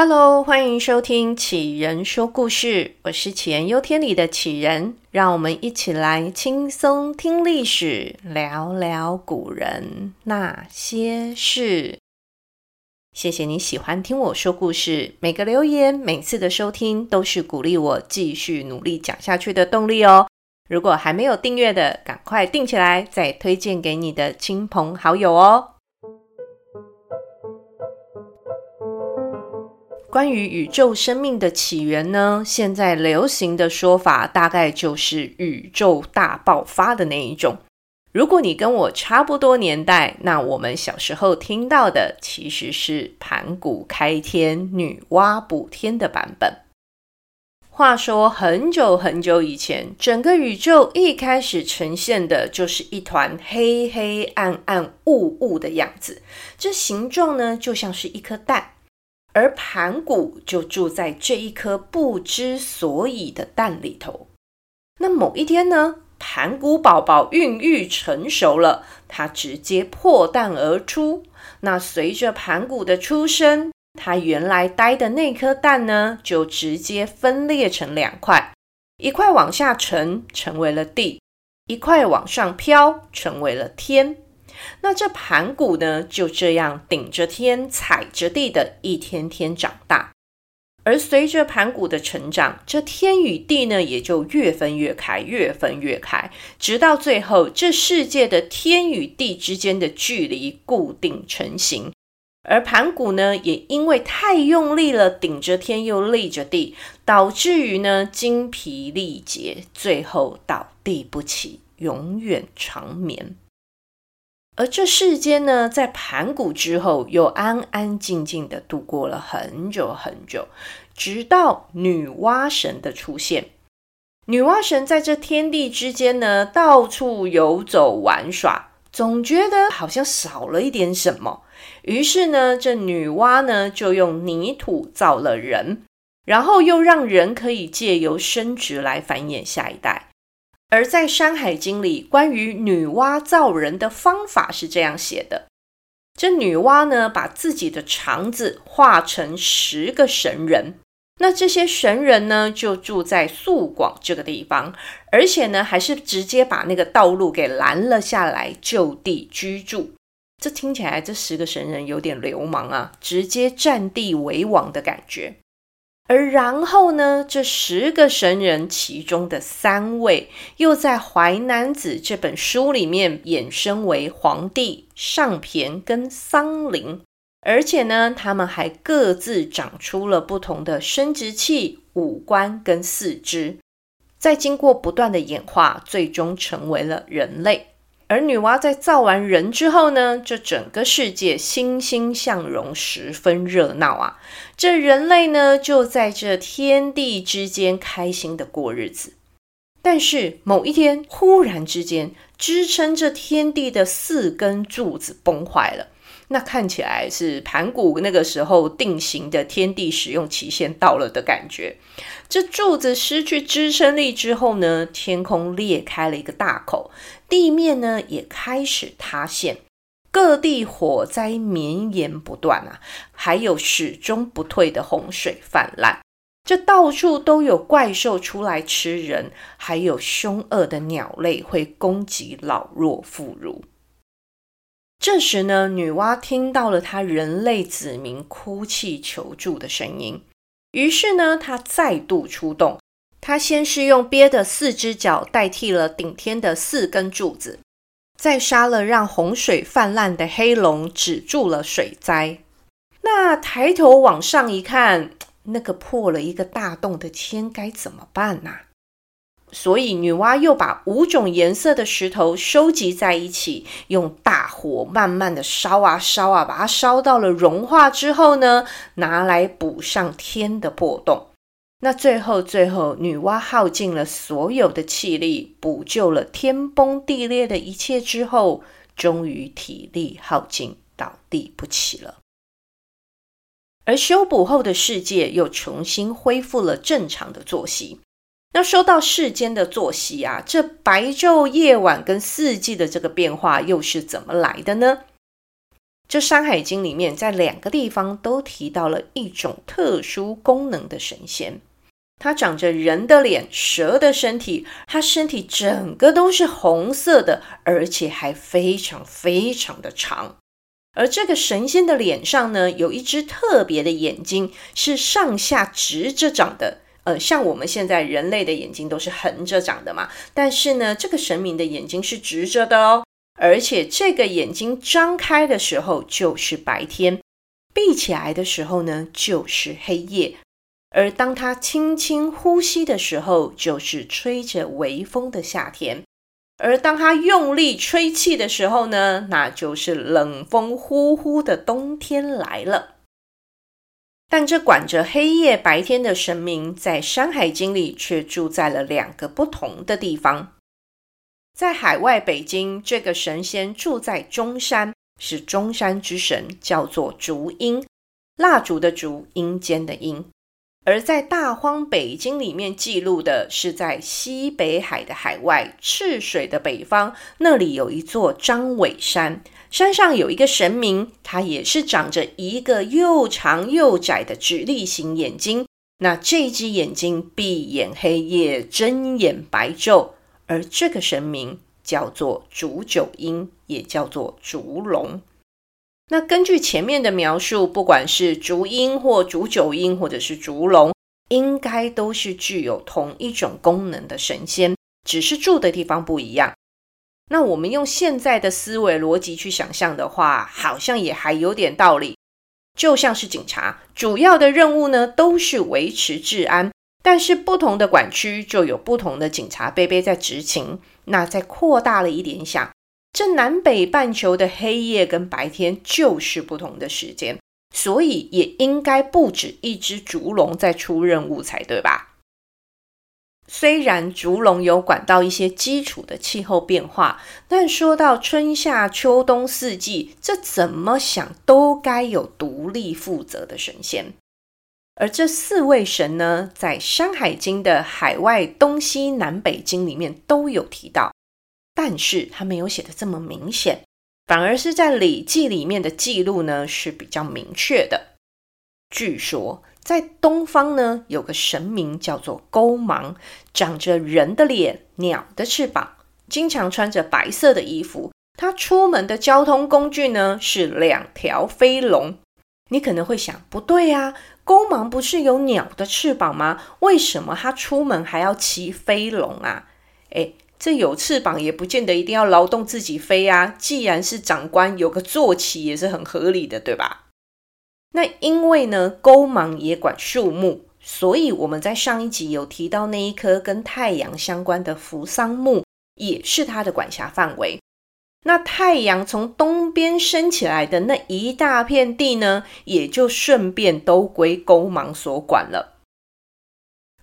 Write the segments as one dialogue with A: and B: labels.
A: Hello，欢迎收听杞人说故事，我是杞人忧天里的杞人，让我们一起来轻松听历史，聊聊古人那些事。谢谢你喜欢听我说故事，每个留言、每次的收听都是鼓励我继续努力讲下去的动力哦。如果还没有订阅的，赶快订起来，再推荐给你的亲朋好友哦。关于宇宙生命的起源呢，现在流行的说法大概就是宇宙大爆发的那一种。如果你跟我差不多年代，那我们小时候听到的其实是盘古开天、女娲补天的版本。话说很久很久以前，整个宇宙一开始呈现的就是一团黑黑暗暗雾雾的样子，这形状呢就像是一颗蛋。而盘古就住在这一颗不知所以的蛋里头。那某一天呢，盘古宝宝孕育成熟了，他直接破蛋而出。那随着盘古的出生，他原来待的那颗蛋呢，就直接分裂成两块，一块往下沉，成为了地；一块往上飘，成为了天。那这盘古呢，就这样顶着天、踩着地的一天天长大。而随着盘古的成长，这天与地呢，也就越分越开，越分越开，直到最后，这世界的天与地之间的距离固定成型。而盘古呢，也因为太用力了，顶着天又立着地，导致于呢精疲力竭，最后倒地不起，永远长眠。而这世间呢，在盘古之后，又安安静静的度过了很久很久，直到女娲神的出现。女娲神在这天地之间呢，到处游走玩耍，总觉得好像少了一点什么。于是呢，这女娲呢，就用泥土造了人，然后又让人可以借由生殖来繁衍下一代。而在《山海经》里，关于女娲造人的方法是这样写的：这女娲呢，把自己的肠子化成十个神人，那这些神人呢，就住在宿广这个地方，而且呢，还是直接把那个道路给拦了下来，就地居住。这听起来，这十个神人有点流氓啊，直接占地为王的感觉。而然后呢，这十个神人其中的三位，又在《淮南子》这本书里面衍生为黄帝、上骈跟桑林，而且呢，他们还各自长出了不同的生殖器、五官跟四肢，在经过不断的演化，最终成为了人类。而女娲在造完人之后呢，这整个世界欣欣向荣，十分热闹啊！这人类呢，就在这天地之间开心的过日子。但是某一天，忽然之间，支撑这天地的四根柱子崩坏了。那看起来是盘古那个时候定型的天地使用期限到了的感觉。这柱子失去支撑力之后呢，天空裂开了一个大口，地面呢也开始塌陷，各地火灾绵延不断啊，还有始终不退的洪水泛滥。这到处都有怪兽出来吃人，还有凶恶的鸟类会攻击老弱妇孺。这时呢，女娲听到了她人类子民哭泣求助的声音。于是呢，她再度出动。她先是用鳖的四只脚代替了顶天的四根柱子，再杀了让洪水泛滥的黑龙，止住了水灾。那抬头往上一看，那个破了一个大洞的天该怎么办呢？所以女娲又把五种颜色的石头收集在一起，用大火慢慢的烧啊烧啊，把它烧到了融化之后呢，拿来补上天的破洞。那最后最后，女娲耗尽了所有的气力，补救了天崩地裂的一切之后，终于体力耗尽，倒地不起了。而修补后的世界又重新恢复了正常的作息。那说到世间的作息啊，这白昼、夜晚跟四季的这个变化又是怎么来的呢？这《山海经》里面在两个地方都提到了一种特殊功能的神仙，他长着人的脸、蛇的身体，他身体整个都是红色的，而且还非常非常的长。而这个神仙的脸上呢，有一只特别的眼睛，是上下直着长的。呃，像我们现在人类的眼睛都是横着长的嘛，但是呢，这个神明的眼睛是直着的哦。而且这个眼睛张开的时候就是白天，闭起来的时候呢就是黑夜。而当他轻轻呼吸的时候，就是吹着微风的夏天；而当他用力吹气的时候呢，那就是冷风呼呼的冬天来了。但这管着黑夜白天的神明，在《山海经》里却住在了两个不同的地方。在海外北京，这个神仙住在中山，是中山之神，叫做烛阴，蜡烛的烛，阴间的阴。而在大荒北京里面记录的是，在西北海的海外，赤水的北方，那里有一座张尾山，山上有一个神明，他也是长着一个又长又窄的直立型眼睛。那这只眼睛闭眼黑夜，睁眼白昼。而这个神明叫做烛九阴，也叫做烛龙。那根据前面的描述，不管是烛阴或烛九阴，或者是烛龙，应该都是具有同一种功能的神仙，只是住的地方不一样。那我们用现在的思维逻辑去想象的话，好像也还有点道理。就像是警察，主要的任务呢，都是维持治安。但是不同的管区就有不同的警察伯伯在执勤。那再扩大了一点想，这南北半球的黑夜跟白天就是不同的时间，所以也应该不止一只烛龙在出任务才对吧？虽然烛龙有管到一些基础的气候变化，但说到春夏秋冬四季，这怎么想都该有独立负责的神仙。而这四位神呢，在《山海经》的海外东西南北经里面都有提到，但是他没有写的这么明显，反而是在《礼记》里面的记录呢是比较明确的。据说在东方呢，有个神明叫做勾芒，长着人的脸、鸟的翅膀，经常穿着白色的衣服。他出门的交通工具呢是两条飞龙。你可能会想，不对呀，勾芒不是有鸟的翅膀吗？为什么他出门还要骑飞龙啊？诶，这有翅膀也不见得一定要劳动自己飞啊。既然是长官，有个坐骑也是很合理的，对吧？那因为呢，勾芒也管树木，所以我们在上一集有提到那一棵跟太阳相关的扶桑木，也是它的管辖范围。那太阳从东边升起来的那一大片地呢，也就顺便都归勾芒所管了。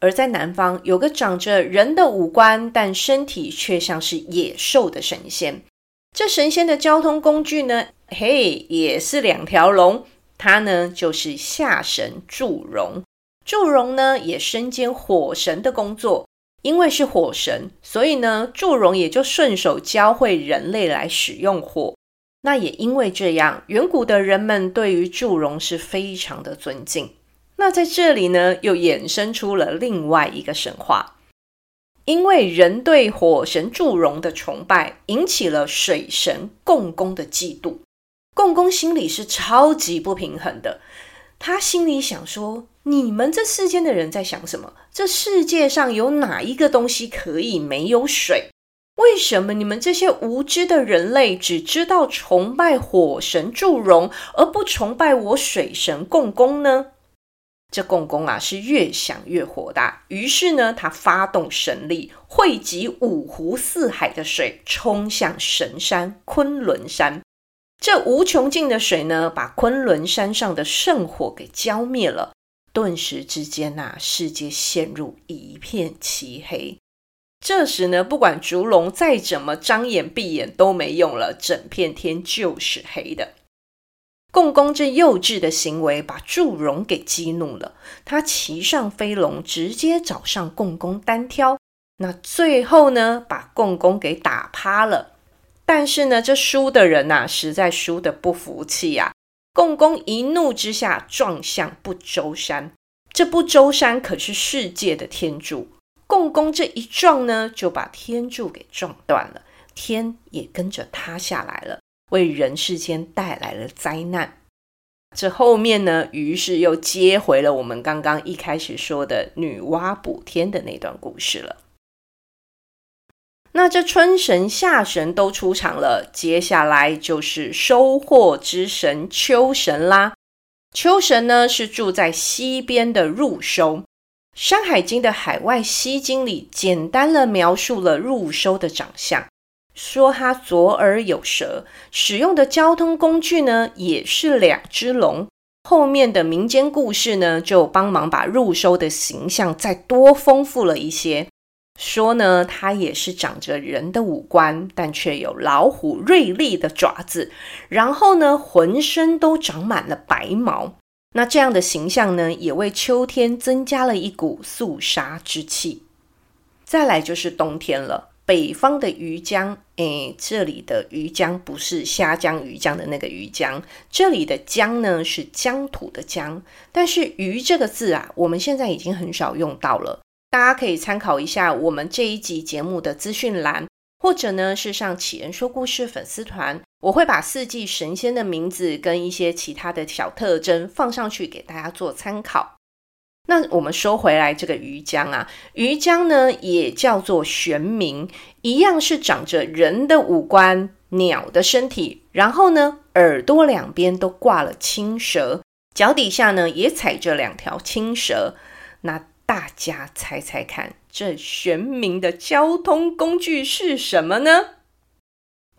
A: 而在南方有个长着人的五官，但身体却像是野兽的神仙。这神仙的交通工具呢，嘿，也是两条龙。他呢，就是夏神祝融。祝融呢，也身兼火神的工作。因为是火神，所以呢，祝融也就顺手教会人类来使用火。那也因为这样，远古的人们对于祝融是非常的尊敬。那在这里呢，又衍生出了另外一个神话。因为人对火神祝融的崇拜，引起了水神共工的嫉妒。共工心里是超级不平衡的，他心里想说。你们这世间的人在想什么？这世界上有哪一个东西可以没有水？为什么你们这些无知的人类只知道崇拜火神祝融，而不崇拜我水神共工呢？这共工啊，是越想越火大，于是呢，他发动神力，汇集五湖四海的水，冲向神山昆仑山。这无穷尽的水呢，把昆仑山上的圣火给浇灭了。顿时之间呐、世界陷入一片漆黑。这时呢，不管烛龙再怎么张眼闭眼都没用了，整片天就是黑的。共工这幼稚的行为把祝融给激怒了，他骑上飞龙，直接找上共工单挑。那最后呢，把共工给打趴了。但是呢，这输的人呐、实在输得不服气呀、啊。共工一怒之下撞向不周山，这不周山可是世界的天柱。共工这一撞呢，就把天柱给撞断了，天也跟着塌下来了，为人世间带来了灾难。这后面呢，于是又接回了我们刚刚一开始说的女娲补天的那段故事了。那这春神、夏神都出场了，接下来就是收获之神秋神啦。秋神呢，是住在西边的入收。《山海经》的海外西经里，简单的描述了入收的长相，说他左耳有蛇，使用的交通工具呢，也是两只龙。后面的民间故事呢，就帮忙把入收的形象再多丰富了一些。说呢，它也是长着人的五官，但却有老虎锐利的爪子，然后呢，浑身都长满了白毛。那这样的形象呢，也为秋天增加了一股肃杀之气。再来就是冬天了，北方的鱼江，诶，这里的鱼江不是虾江鱼江的那个鱼江，这里的江呢是疆土的江。但是“鱼”这个字啊，我们现在已经很少用到了。大家可以参考一下我们这一集节目的资讯栏，或者呢是上启人说故事粉丝团。我会把四季神仙的名字跟一些其他的小特征放上去给大家做参考。那我们说回来，这个鱼江啊，鱼江呢也叫做玄冥，一样是长着人的五官、鸟的身体，然后呢耳朵两边都挂了青蛇，脚底下呢也踩着两条青蛇。那大家猜猜看，这玄冥的交通工具是什么呢？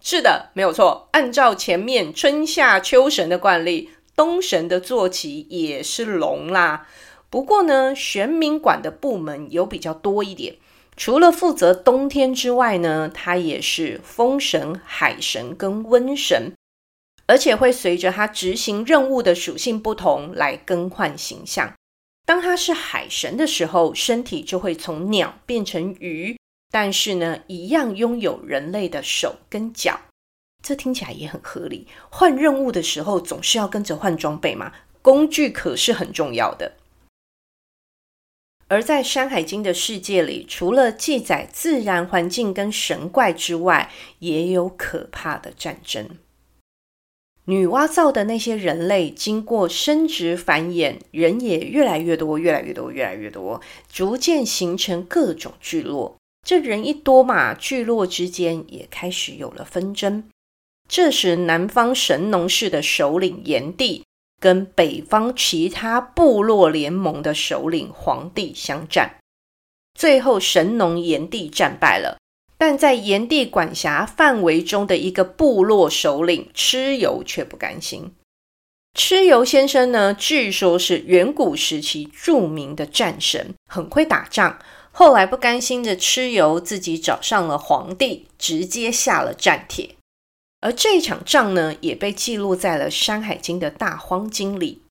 A: 是的，没有错。按照前面春夏秋神的惯例，冬神的坐骑也是龙啦。不过呢，玄冥管的部门有比较多一点，除了负责冬天之外呢，它也是风神、海神跟温神，而且会随着它执行任务的属性不同来更换形象。当它是海神的时候，身体就会从鸟变成鱼。但是呢，一样拥有人类的手跟脚，这听起来也很合理。换任务的时候总是要跟着换装备嘛，工具可是很重要的。而在《山海经》的世界里，除了记载自然环境跟神怪之外，也有可怕的战争。女娲造的那些人类，经过生殖繁衍，人也越来越多，越来越多，越来越多，逐渐形成各种聚落。这人一多嘛，聚落之间也开始有了纷争。这时，南方神农氏的首领炎帝跟北方其他部落联盟的首领黄帝相战，最后神农炎帝战败了。但在炎帝管辖范围中的一个部落首领蚩尤却不甘心。蚩尤先生呢，据说是远古时期著名的战神，很会打仗。后来不甘心的蚩尤自己找上了皇帝，直接下了战帖。而这一场仗呢，也被记录在了《山海经》的大荒经里。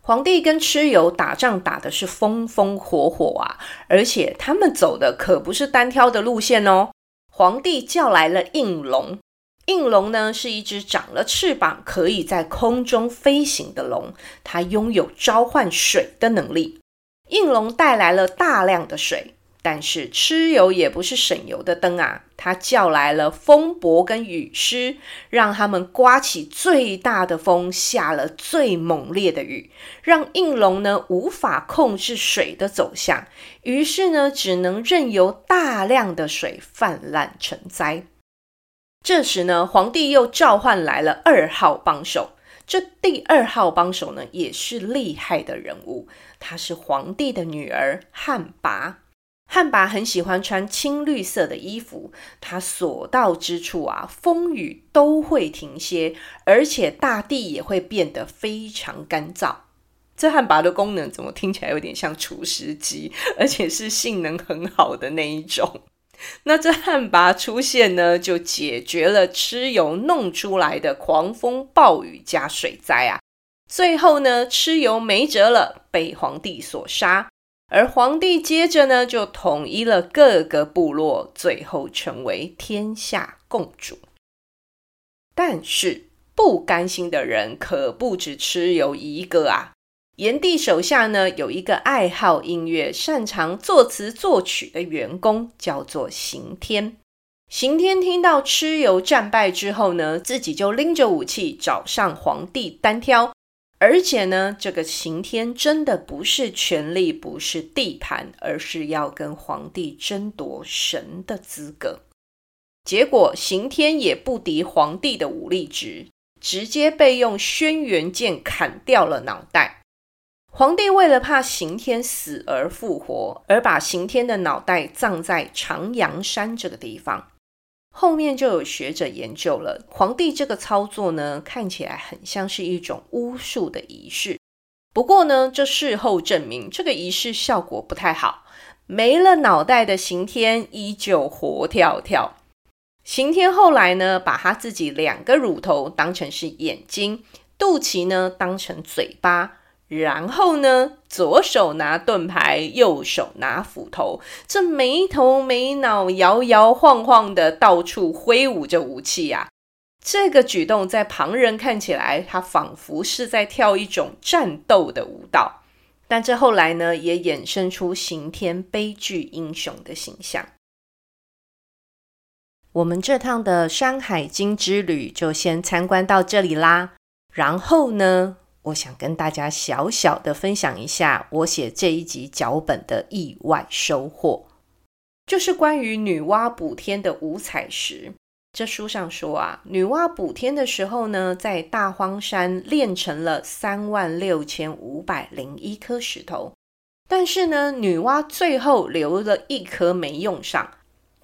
A: 皇帝跟蚩尤打仗打的是风风火火啊，而且他们走的可不是单挑的路线哦。皇帝叫来了应龙，应龙呢是一只长了翅膀，可以在空中飞行的龙，它拥有召唤水的能力。应龙带来了大量的水。但是蚩尤也不是省油的灯啊，他叫来了风伯跟雨师，让他们刮起最大的风，下了最猛烈的雨，让应龙呢无法控制水的走向，于是呢只能任由大量的水泛滥成灾。这时呢，皇帝又召唤来了二号帮手，这第二号帮手呢也是厉害的人物，她是皇帝的女儿旱魃。旱魃很喜欢穿青绿色的衣服，它所到之处啊，风雨都会停歇，而且大地也会变得非常干燥。这旱魃的功能怎么听起来有点像除湿机，而且是性能很好的那一种？那这旱魃出现呢，就解决了蚩尤弄出来的狂风暴雨加水灾啊。最后呢，蚩尤没辙了，被皇帝所杀。而黄帝接着呢，就统一了各个部落，最后成为天下共主。但是不甘心的人可不止蚩尤一个啊！炎帝手下呢，有一个爱好音乐、擅长作词作曲的员工，叫做刑天。刑天听到蚩尤战败之后呢，自己就拎着武器找上皇帝单挑。而且呢，这个刑天真的不是权力，不是地盘，而是要跟皇帝争夺神的资格。结果刑天也不敌皇帝的武力值，直接被用轩辕剑砍掉了脑袋。皇帝为了怕刑天死而复活，而把刑天的脑袋葬在长阳山这个地方。后面就有学者研究了，皇帝这个操作呢，看起来很像是一种巫术的仪式。不过呢，这事后证明这个仪式效果不太好，没了脑袋的刑天依旧活跳跳。刑天后来呢，把他自己两个乳头当成是眼睛，肚脐呢当成嘴巴。然后呢，左手拿盾牌，右手拿斧头，这没头没脑、摇摇晃晃的到处挥舞着武器呀、啊。这个举动在旁人看起来，他仿佛是在跳一种战斗的舞蹈。但这后来呢，也衍生出刑天悲剧英雄的形象。我们这趟的《山海经》之旅就先参观到这里啦。然后呢，我想跟大家小小的分享一下我写这一集脚本的意外收获，就是关于女娲补天的五彩石。这书上说啊，女娲补天的时候呢，在大荒山炼成了三万六千五百零一颗石头，但是呢，女娲最后留了一颗没用上，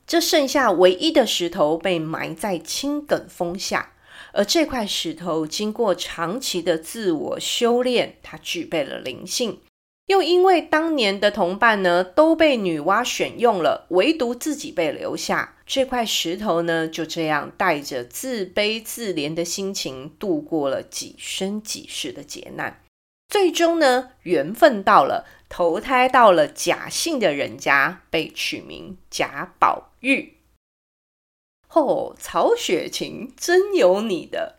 A: 这剩下唯一的石头被埋在青埂峰下。而这块石头经过长期的自我修炼，它具备了灵性。又因为当年的同伴呢都被女娲选用了，唯独自己被留下，这块石头呢就这样带着自卑自怜的心情度过了几生几世的劫难，最终呢缘分到了，投胎到了贾姓的人家，被取名贾宝玉。哦，曹雪芹真有你的，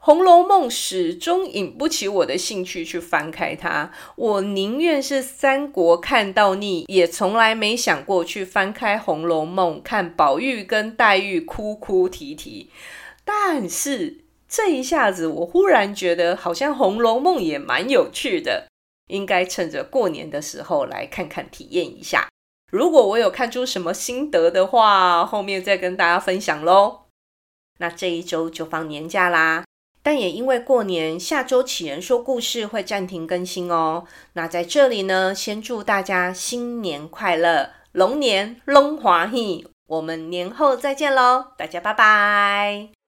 A: 《红楼梦》始终引不起我的兴趣去翻开它。我宁愿是三国看到腻，也从来没想过去翻开《红楼梦》看宝玉跟黛玉哭哭啼啼。但是这一下子，我忽然觉得好像《红楼梦》也蛮有趣的，应该趁着过年的时候来看看体验一下。如果我有看出什么心得的话，后面再跟大家分享喽。那这一周就放年假啦，但也因为过年，下周杞人说故事会暂停更新哦。那在这里呢，先祝大家新年快乐，龙年龙华喜，我们年后再见喽，大家拜拜。